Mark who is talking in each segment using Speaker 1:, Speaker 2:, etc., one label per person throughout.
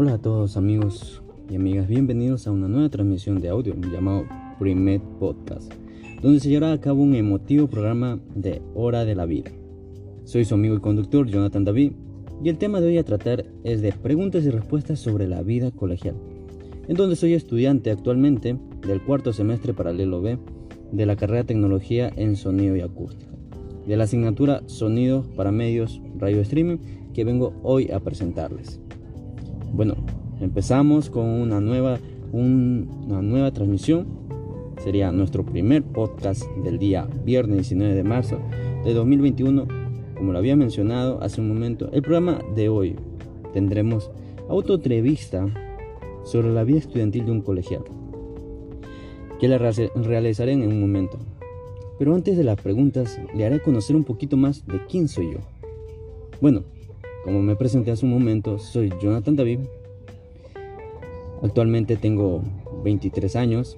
Speaker 1: Hola a todos amigos y amigas, bienvenidos a una nueva transmisión de audio llamado Primet Podcast, donde se llevará a cabo un emotivo programa de Hora de la Vida. Soy su amigo y conductor Jonathan David y el tema de hoy a tratar es de preguntas y respuestas sobre la vida colegial, en donde soy estudiante actualmente del cuarto semestre paralelo B de la carrera de Tecnología en Sonido y Acústica, de la asignatura Sonidos para Medios Radio Streaming que vengo hoy a presentarles. Bueno, empezamos con una nueva, una nueva transmisión. Sería nuestro primer podcast del día viernes 19 de marzo de 2021. Como lo había mencionado hace un momento, el programa de hoy tendremos autoentrevista sobre la vida estudiantil de un colegial, que la realizaré en un momento. Pero antes de las preguntas, le haré conocer un poquito más de quién soy yo. Bueno, como me presenté hace un momento, soy Jonathan David. Actualmente tengo 23 años.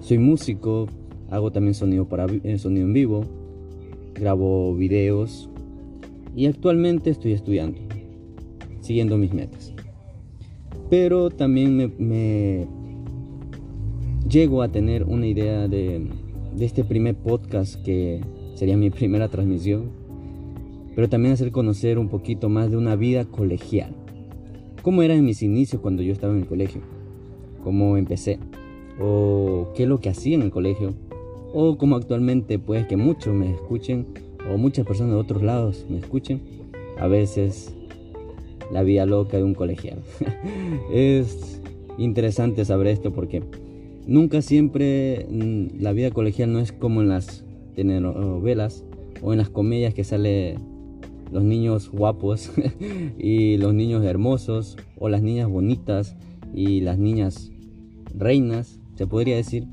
Speaker 1: Soy músico, hago también sonido, para, eh, sonido en vivo, grabo videos y actualmente estoy estudiando, siguiendo mis metas. Pero también me, llego a tener una idea de, de este primer podcast que sería mi primera transmisión pero también hacer conocer un poquito más de una vida colegial. ¿Cómo eran mis inicios cuando yo estaba en el colegio? ¿Cómo empecé? ¿O qué es lo que hacía en el colegio? ¿O cómo actualmente pues que muchos me escuchen o muchas personas de otros lados me escuchen? A veces la vida loca de un colegial. es interesante saber esto porque nunca siempre mm, la vida colegial no es como en las telenovelas o en las comedias que sale los niños guapos y los niños hermosos o las niñas bonitas y las niñas reinas, se podría decir,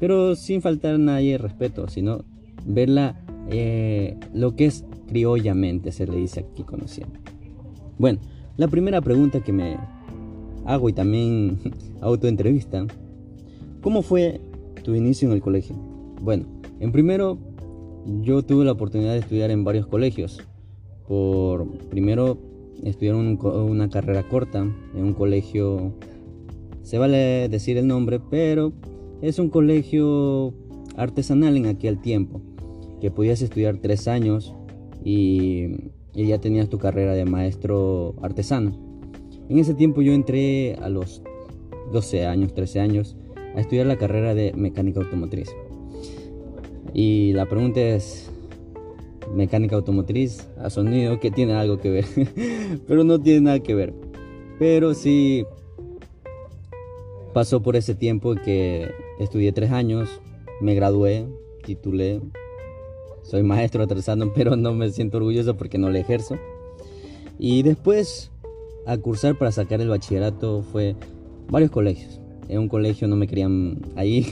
Speaker 1: pero sin faltar nadie respeto, sino verla eh, lo que es criollamente, se le dice aquí conociendo. Bueno, la primera pregunta que me hago y también autoentrevista, ¿cómo fue tu inicio en el colegio? Bueno, en primero yo tuve la oportunidad de estudiar en varios colegios, por primero estudiar una carrera corta en un colegio, se vale decir el nombre, pero es un colegio artesanal en aquel tiempo, que podías estudiar tres años y, y ya tenías tu carrera de maestro artesano. En ese tiempo yo entré a los 12 años, 13 años, a estudiar la carrera de mecánica automotriz. Y la pregunta es, mecánica automotriz a sonido que tiene algo que ver, pero no tiene nada que ver. Pero sí pasó por ese tiempo que estudié tres años, me gradué, titulé, soy maestro atrasando, pero no me siento orgulloso porque no le ejerzo. Y después a cursar para sacar el bachillerato fue varios colegios. En un colegio no me querían ahí,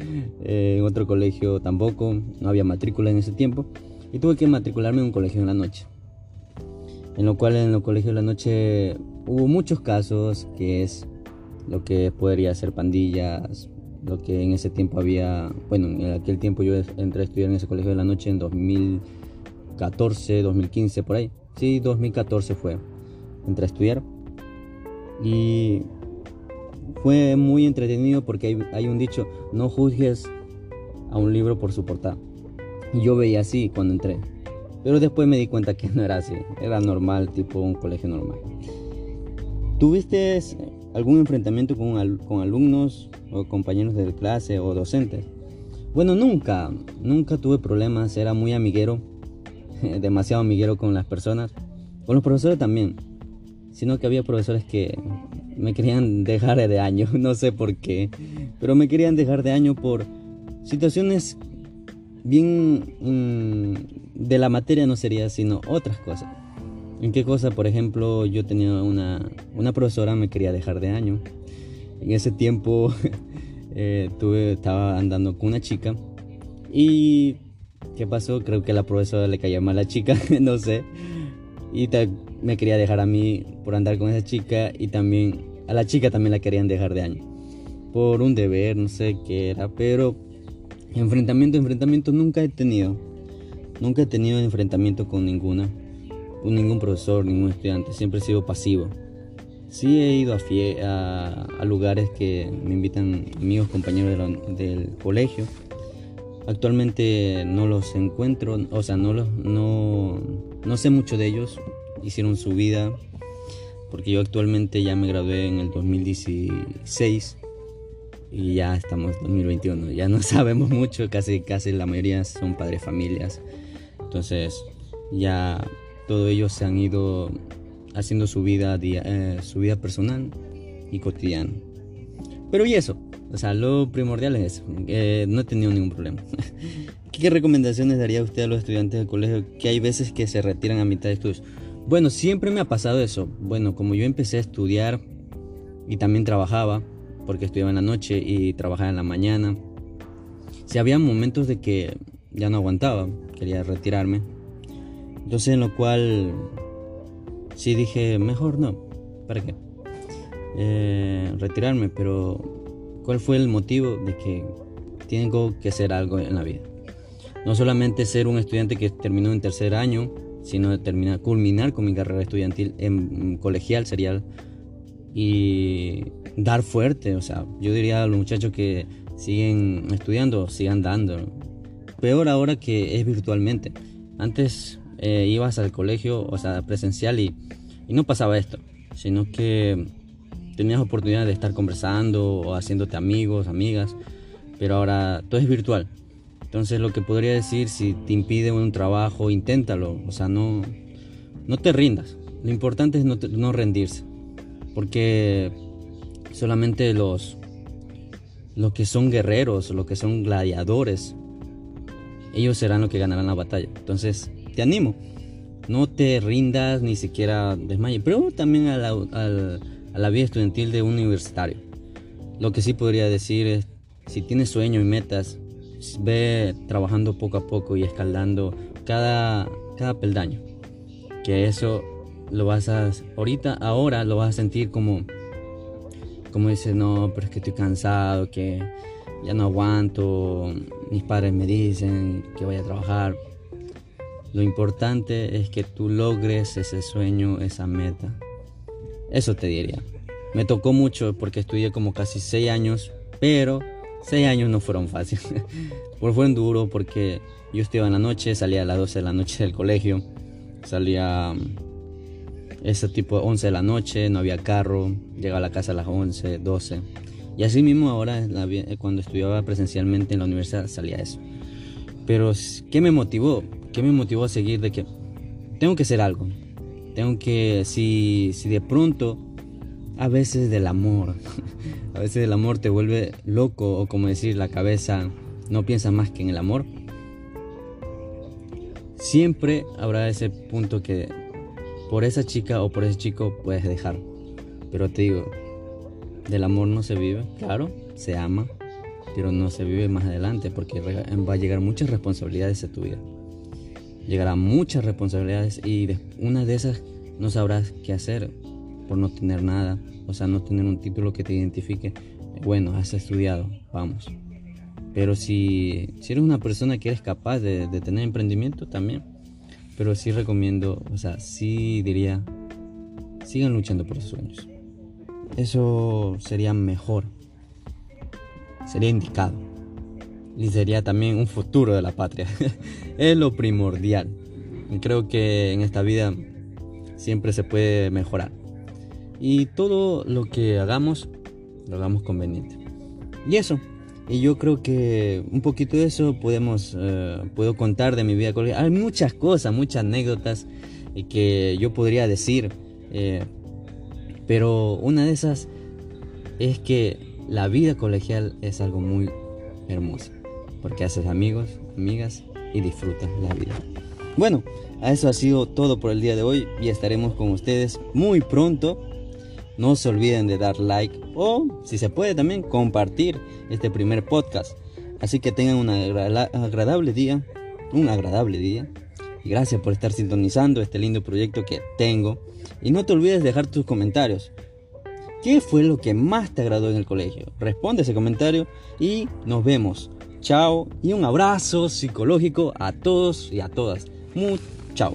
Speaker 1: en otro colegio tampoco, no había matrícula en ese tiempo y tuve que matricularme en un colegio en la noche. En lo cual en el colegio de la noche hubo muchos casos que es lo que podría ser pandillas, lo que en ese tiempo había, bueno, en aquel tiempo yo entré a estudiar en ese colegio de la noche en 2014, 2015, por ahí. Sí, 2014 fue. Entré a estudiar. Y fue muy entretenido porque hay, hay un dicho, no juzgues a un libro por su portada. Y yo veía así cuando entré. Pero después me di cuenta que no era así. Era normal, tipo un colegio normal. ¿Tuviste algún enfrentamiento con, con alumnos o compañeros de clase o docentes? Bueno, nunca. Nunca tuve problemas. Era muy amiguero. demasiado amiguero con las personas. Con los profesores también. Sino que había profesores que me querían dejar de año. No sé por qué. Pero me querían dejar de año por situaciones bien mm, de la materia no sería sino otras cosas. ¿En qué cosa? Por ejemplo, yo tenía una, una profesora me quería dejar de año. En ese tiempo eh, tuve, estaba andando con una chica y ¿qué pasó? Creo que la profesora le caía mal a la chica, no sé. Y me quería dejar a mí por andar con esa chica y también a la chica también la querían dejar de año. Por un deber, no sé qué era, pero Enfrentamiento, enfrentamiento nunca he tenido. Nunca he tenido enfrentamiento con ninguna, con ningún profesor, ningún estudiante. Siempre he sido pasivo. Sí he ido a, a, lugares que me invitan amigos, compañeros del colegio. Actualmente no los encuentro, o sea, no, los, no, no sé mucho de ellos. Hicieron su vida, porque yo actualmente ya me gradué en el 2016 y ya estamos en 2021. Ya no sabemos mucho, casi, casi la mayoría son padres familias. Entonces ya todos ellos se han ido haciendo su vida, eh, su vida personal y cotidiana. Pero y eso, o sea, lo primordial es eso. Eh, no he tenido ningún problema. ¿Qué recomendaciones daría usted a los estudiantes del colegio que hay veces que se retiran a mitad de estudios? Bueno, siempre me ha pasado eso. Bueno, como yo empecé a estudiar y también trabajaba, porque estudiaba en la noche y trabajaba en la mañana, si había momentos de que ya no aguantaba, quería retirarme. Entonces, en lo cual sí dije, mejor no, ¿para qué? Eh, retirarme, pero ¿cuál fue el motivo de que tengo que hacer algo en la vida? No solamente ser un estudiante que terminó en tercer año, sino terminar, culminar con mi carrera estudiantil en colegial sería y dar fuerte, o sea, yo diría a los muchachos que siguen estudiando, sigan dando. Peor ahora que es virtualmente. Antes eh, ibas al colegio, o sea, presencial y, no pasaba esto, sino que tenías oportunidad de estar conversando o haciéndote amigos, amigas, pero ahora todo es virtual. Entonces lo que podría decir, si te impide un trabajo, inténtalo, o sea, no, no te rindas. Lo importante es no rendirse, porque solamente los, los que son guerreros, los que son gladiadores, ellos serán los que ganarán la batalla. Entonces, te animo, no te rindas ni siquiera desmayes, pero también a la, a la vida estudiantil de un universitario. Lo que sí podría decir es, si tienes sueños y metas, ve trabajando poco a poco y escalando cada, cada peldaño. Que eso lo vas a, ahorita, ahora lo vas a sentir como, como dices, no, pero es que estoy cansado, que ya no aguanto, mis padres me dicen que vaya a trabajar. Lo importante es que tú logres ese sueño, esa meta. Eso te diría. Me tocó mucho porque estudié como casi seis años, pero Seis años no fueron fáciles. Fueron duros porque yo estudiaba en la noche, salía a las 12 de la noche del colegio, salía ese tipo 11 de la noche, no había carro, llegaba a la casa a las 11, 12. Y así mismo ahora, cuando estudiaba presencialmente en la universidad, salía eso. Pero, ¿qué me motivó? ¿Qué me motivó a seguir de que tengo que hacer algo? Tengo que, si, si de pronto a veces del amor. A veces el amor te vuelve loco o como decir la cabeza no piensa más que en el amor. Siempre habrá ese punto que por esa chica o por ese chico puedes dejar. Pero te digo, del amor no se vive, claro, se ama, pero no se vive más adelante porque va a llegar muchas responsabilidades a tu vida. Llegarán muchas responsabilidades y una de esas no sabrás qué hacer por no tener nada, o sea, no tener un título que te identifique. Bueno, has estudiado, vamos. Pero si, eres una persona que eres capaz de, tener emprendimiento, también. Pero sí recomiendo, o sea, sí diría, sigan luchando por sus sueños. Eso sería mejor. Sería indicado. Y sería también un futuro de la patria. es lo primordial. Y creo que en esta vida siempre se puede mejorar y todo lo que hagamos lo hagamos conveniente. Y eso, y yo creo que un poquito de eso podemos, eh, puedo contar de mi vida colegial. Hay muchas cosas, muchas anécdotas que yo podría decir, eh, pero una de esas es que la vida colegial es algo muy hermoso, porque haces amigos, amigas y disfrutas la vida. Bueno, eso ha sido todo por el día de hoy y estaremos con ustedes muy pronto no se olviden de dar like o, si se puede, también compartir este primer podcast. Así que tengan un agradable día, un agradable día. Y gracias por estar sintonizando este lindo proyecto que tengo. Y no te olvides de dejar tus comentarios. ¿Qué fue lo que más te agradó en el colegio? Responde ese comentario y nos vemos. Chao y un abrazo psicológico a todos y a todas. Muy chao.